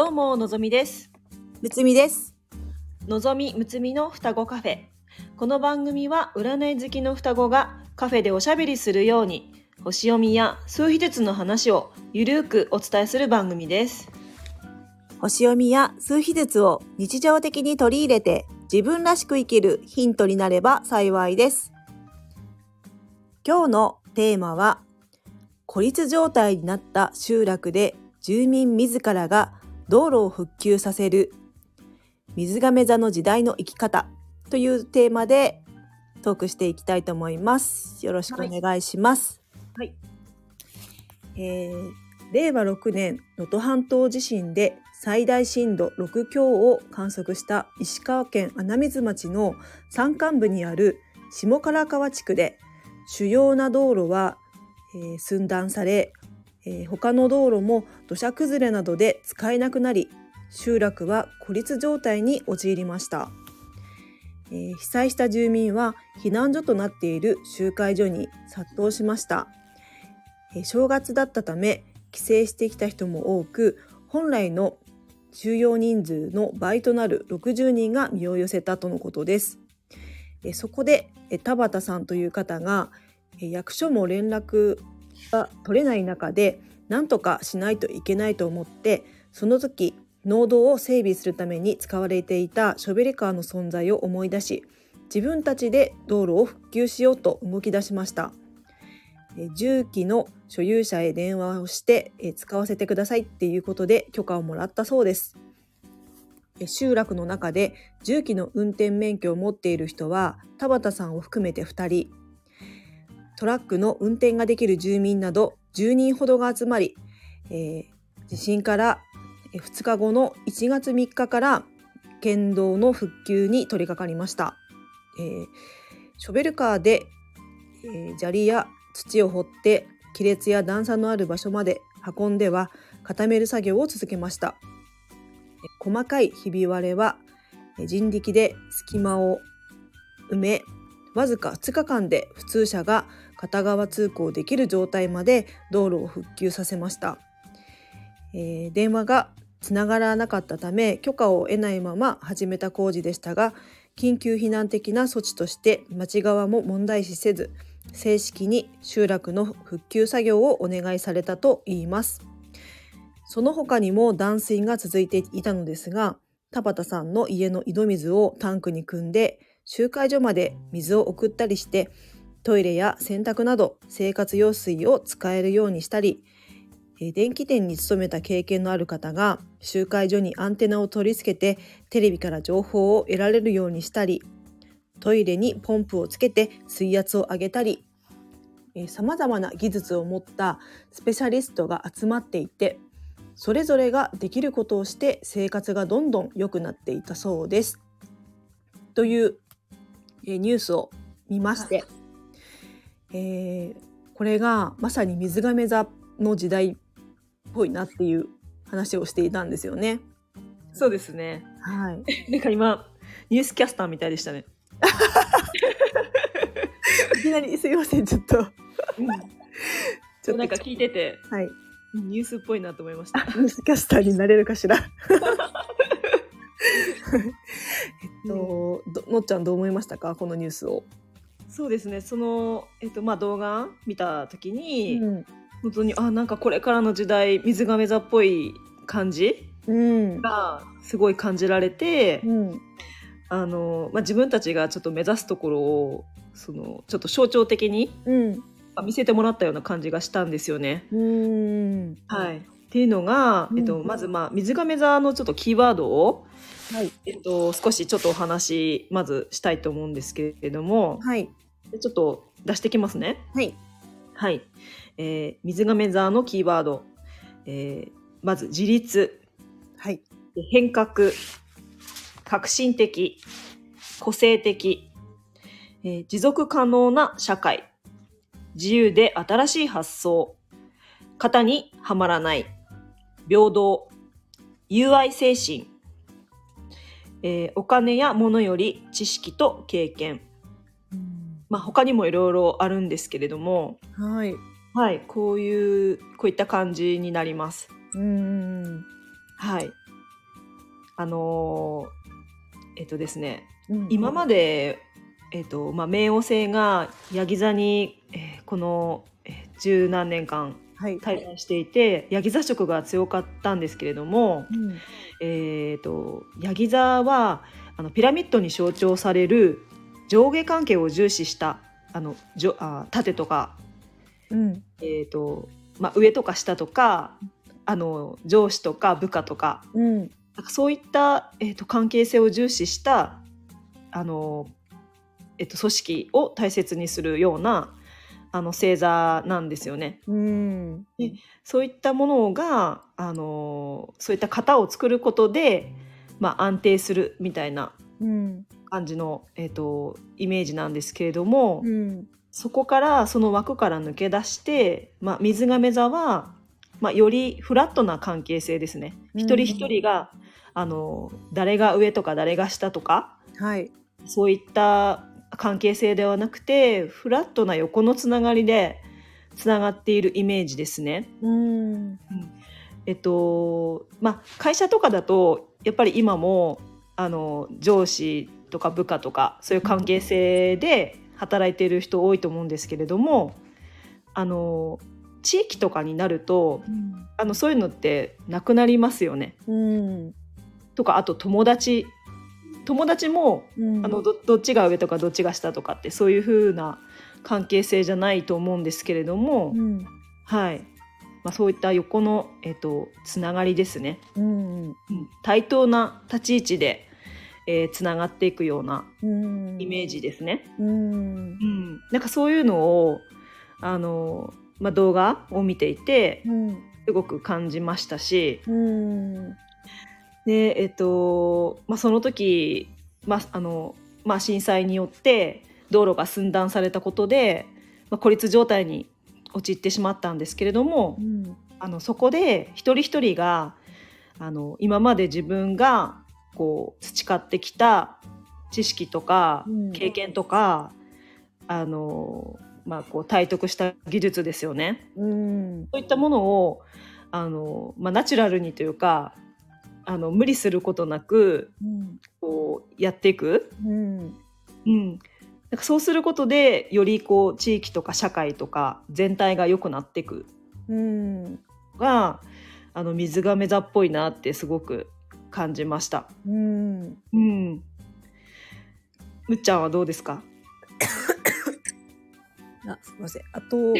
どうものぞみですむつみです。のぞみむつみの双子カフェこの番組は占い好きの双子がカフェでおしゃべりするように星読みや数秘術の話をゆるーくお伝えする番組です星読みや数秘術を日常的に取り入れて自分らしく生きるヒントになれば幸いです。今日のテーマは、孤立状態になった集落で住民自らが道路を復旧させる水亀座の時代の生き方というテーマでトークしていきたいと思います。よろしくお願いします。はいえー令和6年能登半島地震で最大震度6強を観測した石川県穴水町の山間部にある下唐川地区で主要な道路は、えー寸断され、えー他の道路も土砂崩れなどで使えなくなり集落は孤立状態に陥りました、えー被災した住民は避難所となっている集会所に殺到しました、えー正月だったため帰省してきた人も多く本来の収容人数の倍となる60人が身を寄せたとのことです。えそこでえ田畑さんという方がえ役所も連絡が取れない中で何とかしないといけないと思ってその時農道を整備するために使われていたショベルカーの存在を思い出し自分たちで道路を復旧しようと動き出しました。え重機の所有者へ電話をしてえ使わせてくださいっていうことで許可をもらったそうです。え集落の中で重機の運転免許を持っている人は田畑さんを含めて2人トラックの運転ができる住民など10人ほどが集まり、えー地震から2日後の1月3日から県道の復旧に取り掛かりました。えーショベルカーで、えー砂利や土を掘って亀裂や段差のある場所まで運んでは固める作業を続けました。細かいひび割れは人力で隙間を埋めわずか2日間で普通車が片側通行できる状態まで道路を復旧させました。えー電話がつながらなかったため許可を得ないまま始めた工事でしたが緊急避難的な措置として町側も問題視せず正式に集落の復旧作業をお願いされたといいますその他にも断水が続いていたのですが田畑さんの家の井戸水をタンクに汲んで集会所まで水を送ったりしてトイレや洗濯など生活用水を使えるようにしたり電気店に勤めた経験のある方が集会所にアンテナを取り付けてテレビから情報を得られるようにしたりトイレにポンプをつけて水圧を上げたりさまざまな技術を持ったスペシャリストが集まっていてそれぞれができることをして生活がどんどん良くなっていたそうです。というニュースを見まして、えーこれがまさに水亀座の時代っぽいなっていう話をしていたんですよね。そうですねはい。なんか今ニュースキャスターみたいでしたね いきなりすいませんちょっとちょっとなんか聞いててはいニュースっぽいなと思いました ニュースキャスターになれるかしら。えっと、どのっちゃんどう思いましたか？このニュースを。そうですねその、えっとまあ、動画見た時に、ん。本当にあなんかこれからの時代水亀座っぽい感じうん。がすごい感じられて、うん。あのまあ、自分たちがちょっと目指すところをそのちょっと象徴的にうん。あ見せてもらったような感じがしたんですよね。うん。はい、っていうのが、うんえっと、まず、まあ、水亀座のちょっとキーワードを、はい。えっと、少しちょっとお話まずしたいと思うんですけれどもはい。ちょっと出してきますね。はい。はい、えー水亀座のキーワード、えーまず自立。はい。変革。革新的。個性的、えー持続可能な社会。自由で新しい発想。型にはまらない。平等。友愛精神、えーお金や物より知識と経験まあ他にもいろいろあるんですけれども。はい。はい。こういうこういった感じになります。うん。はい。あのーえっとですね。うん。今まで、えっとまあ、冥王星がヤギ座に、えーこの、えー十何年間はい。滞在していてヤギ座色が強かったんですけれども、うん。えー、とヤギ座はあのピラミッドに象徴される上下関係を重視したあのじょあ縦とか、うん。えーとまあ、上とか下とかあの上司とか部下とかうん。なんかそういった、えー、と関係性を重視したあの、えっと組織を大切にするようなあの星座なんですよね。うん。そういったものがあのそういった型を作ることで、まあ、安定するみたいなうん感じの、えっとイメージなんですけれども、うんそこからその枠から抜け出して、まあ、水亀座は、まあ、よりフラットな関係性ですね。うん一人一人があの誰が上とか誰が下とかはい。そういった関係性ではなくてフラットな横のつながりでつながっているイメージですね。うんえっとまあ、会社とかだとやっぱり今もあの上司とか部下とかそういう関係性で働いている人多いと思うんですけれどもあの地域とかになるとあのそういうのってなくなりますよね。うん。とかあと友達。友達もうん。あのどどっちが上とかどっちが下とかってそういう風な関係性じゃないと思うんですけれども、うん。はい。まあ、そういった横の、えっと、つながりですね。うん。対等な立ち位置で、えーつながっていくようなうん。イメージですね。うん。うん、なんかそういうのをあの、まあ、動画を見ていてうん。すごく感じましたしうん。で、えっとまあ、その時、まああのまあ、震災によって道路が寸断されたことで、まあ、孤立状態に陥ってしまったんですけれども、うん。あのそこで一人一人があの今まで自分がこう培ってきた知識とかうん。経験とか、あのまあ、こう体得した技術ですよね。うん。そういったものをあの、まあ、ナチュラルにというかあの無理することなくうん。こうやっていく、うん。うん、なんかそうすることでよりこう地域とか社会とか全体が良くなっていく。うん。のがあの水亀座っぽいなってすごく感じました。うんうん。むっちゃんはどうですか？あすみませんあと うん。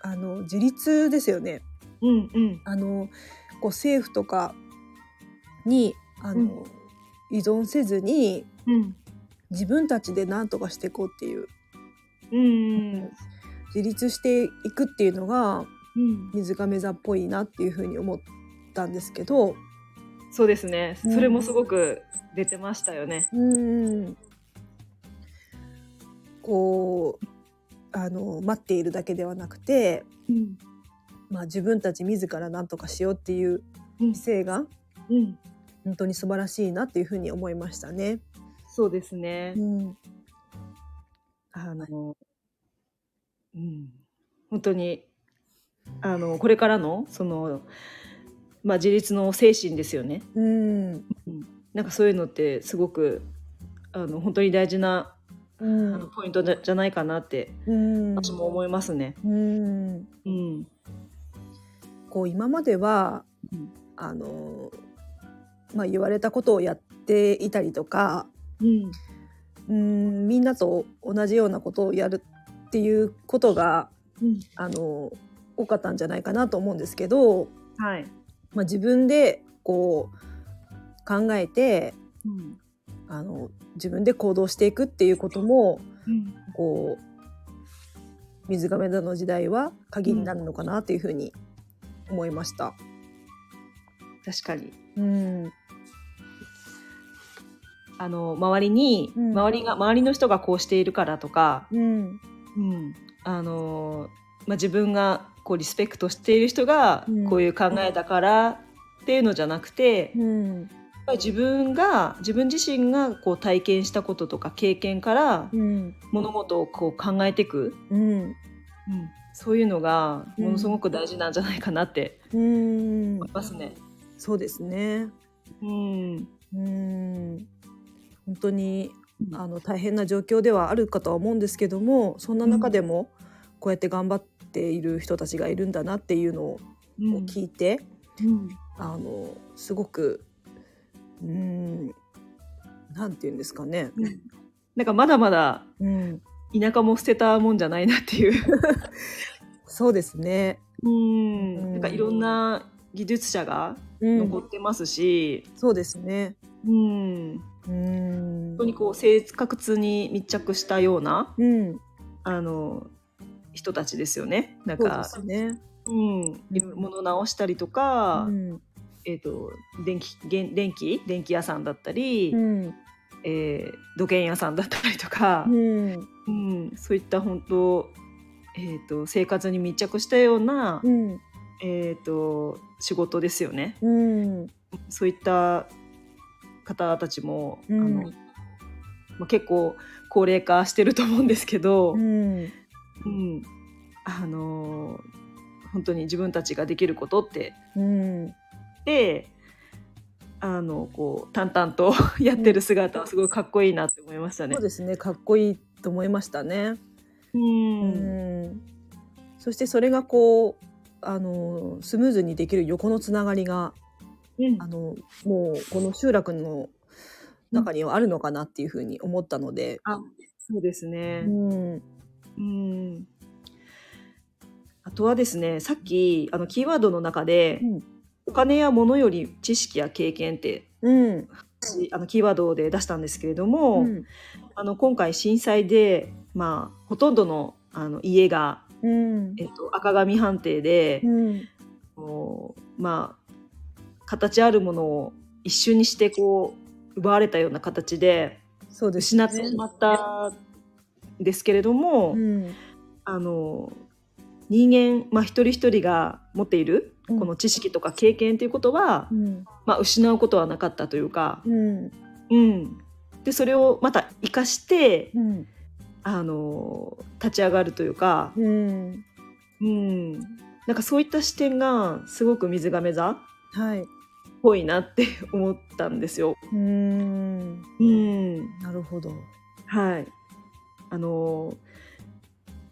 あの自立ですよねうんうんあのこう政府とかにあの、うん依存せずにうん自分たちで何とかしていこうっていううん自立していくっていうのがうん。水亀座っぽいなっていうふうに思ったんですけどそうですね。うんそれもすごく出てましたよね。うんこうあの待っているだけではなくて、うんまあ、自分たち自ら何とかしようっていううん姿勢がうん。本当に素晴らしいなっていうふうに思いましたね。そうですねう。んあの。うん。本当に。あの、これからの、その。まあ、自立の精神ですよね。うんなんかそういうのってすごく。あの、本当に大事な、あうんの、ポイントじゃじゃないかなって。うん私も思いますね。うんうん。こう今までは、うんあのまあ、言われたことをやっていたりとかうん。うんみんなと同じようなことをやるっていうことがうん。あの多かったんじゃないかなと思うんですけど、はい。まあ、自分でこう考えてうん。あの自分で行動していくっていうこともうん。こう水亀座の時代は鍵になるのかなっていうふうに思いました。確かに。うんあの周りに、うん周りが周りの人がこうしているからとか、うんうん、あのまあ自分がこうリスペクトしている人がうん。こういう考えだからっていうのじゃなくて、やっうんぱり自分が自分自身がこう体験したこととか経験からうん。物事をこう考えていく、うん。うん、そういうのがものすごく大事なんじゃないかなってうん思いますね。そうですね。うん。うん。本当にあの大変な状況ではあるかとは思うんですけどもそんな中でもこうやって頑張っている人たちがいるんだなっていうのをうん。聞いて、うん。あのすごくうんなんて言うんですかね、なんかまだまだうん、田舎も捨てたもんじゃないなっていう。そうですね、うん。なんかいろんな技術者がうん。残ってますし、そうですね。うん。本うん。当にこう生活に密着したようなうん。あの人たちですよね。なんそうでかすね。うん、物直したりとか、うん。えっ、と電気電電気？電気屋さんだったり、うん。えー土建屋さんだったりとかう、ん。うん。そういった本当えっ、と生活に密着したような、うん。えっ、と仕事ですよね。うん。そういった方たちも、うん。あのまあ、結構高齢化してると思うんですけど、うんうん。あの本当に自分たちができることって。うん。であのこう淡々とやってる姿はすごいかっこいいなって思いましたね。そう。ですね。かっこいいと思いましたね。ううん。んそしてそれがこうあのスムーズにできる横のつながりがうん。あのもうこの集落の中にはあるのかなっていうふうに思ったので、あそうですうね。んうん。あとはですねさっきあのキーワードの中で、うん。お金や物より知識や経験ってうん。あのキーワードで出したんですけれども、うん。あの今回震災で、まあ、ほとんどのあの家が、うん。えっと、赤紙判定で、うん。こうまあ形あるものを一瞬にしてこう奪われたような形でそうです失ってしまったんですけれども、うん。あの人間、まあ、一人一人が持っているうん。この知識とか経験ということは、うん。まあ、失うことはなかったというか、うん。うん、でそれをまた生かしてうん。あの立ち上がるというか、うん。うん、なんかそういった視点がすごく水亀座っはい。ぽいなって思ったんですよ。うん。うん、なるほど。はいあの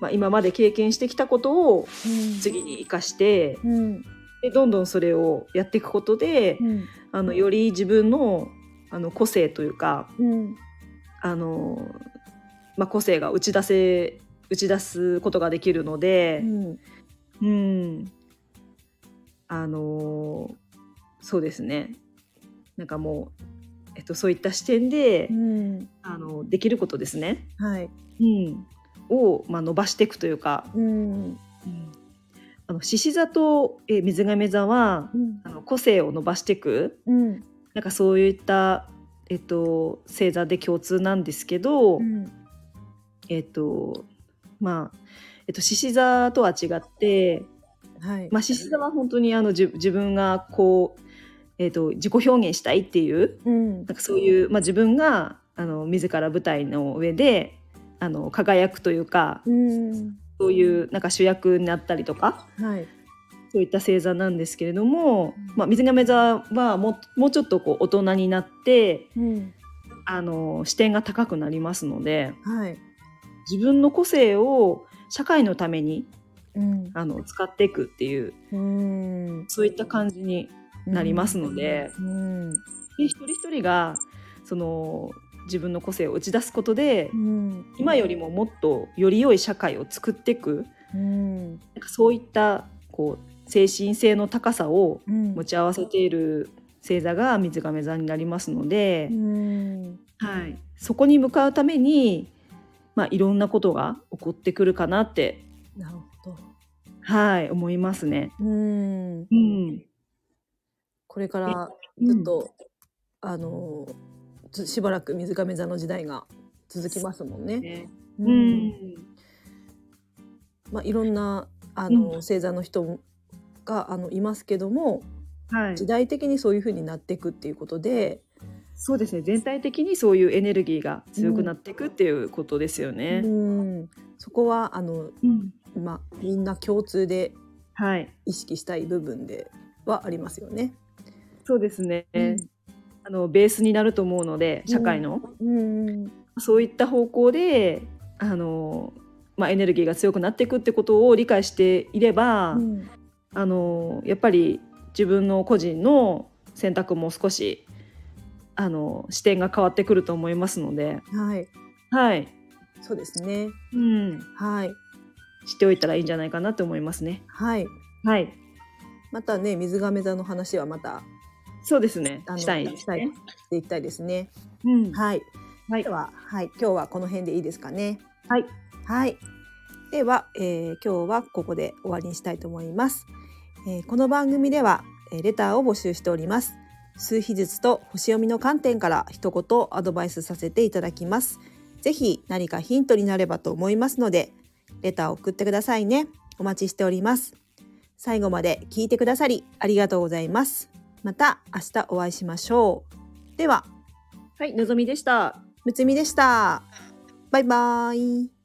まあ、今まで経験してきたことをうん。次に生かしてうん。でどんどんそれをやっていくことでうん。あのより自分のあの個性というかうん。あの、まあ、個性が打ち出せ打ち出すことができるのでう、ん。うん、あのそうですね。なんかもう、えっと、そういった視点で、うん。あのできることですね、はい。うん、を、まあ、伸ばしていくというか、うん。あの獅子座とえ水亀座はうん。あの個性を伸ばしていく。うん。なんかそういった、えっと、星座で共通なんですけど、うん。えっとまあ、えっと、獅子座とは違って、はい。まあ、獅子座は本当にあの自自分がこう、えっと、自己表現したいっていううん。なんかそういう、まあ、自分があの自ら舞台の上であの輝くというかうん。そういうなんか主役になったりとかはい。そういった星座なんですけれども、まあ、水亀座はもうもうちょっとこう大人になってうん。あの視点が高くなりますのではい。自分の個性を社会のためにうん。あの使っていくっていううん。そういった感じになりますので,、うん。で一人一人がその自分の個性を打ち出すことでうん。今よりももっとより良い社会を作っていく。うん。なんかそういったこう精神性の高さをうん。持ち合わせている星座が水亀座になりますので、うん。はい、そこに向かうために、まあ、いろんなことが起こってくるかなって、なるほど。はい、思いますね。うん。うん、これからずっと、あのずしばらく水亀座の時代が続きますもんね。ね。ううん。まあ、いろんなあの、うん。星座の人があのいますけどもはい。時、代的にそういう風になっていくっていうことで、そうですね。全体的にそういうエネルギーが強くなっていくっていうことですよね。うん、そこはあの、うん。まあ、みんな共通ではい、意識したい部分ではありますよね。そうですね。うん。あのベースになると思うので社会の、うんそういった方向であの、まあ、エネルギーが強くなっていくってことを理解していれば、うん。あのやっぱり自分の個人の選択も少しあの視点が変わってくると思いますので、はい。はい。そうですね。うん、はい。知っておいたらいいんじゃないかなと思いますね。はい。はい、またね水亀座の話はまたそうですねあ。のしたいですしたいね。していきたいですねうん、はいはいで、ははい今日はこの辺でいいですかねはい、はい。では、えー今日はここで終わりにしたいと思います。えーこの番組では、えーレターを募集しております。数秘術と星読みの観点から一言アドバイスさせていただきます。ぜひ何かヒントになればと思いますので、レターを送ってくださいね。お待ちしております。最後まで聞いてくださりありがとうございます。また明日お会いしましょう。では、はい、のぞみでした。むつみでした。バイバーイ。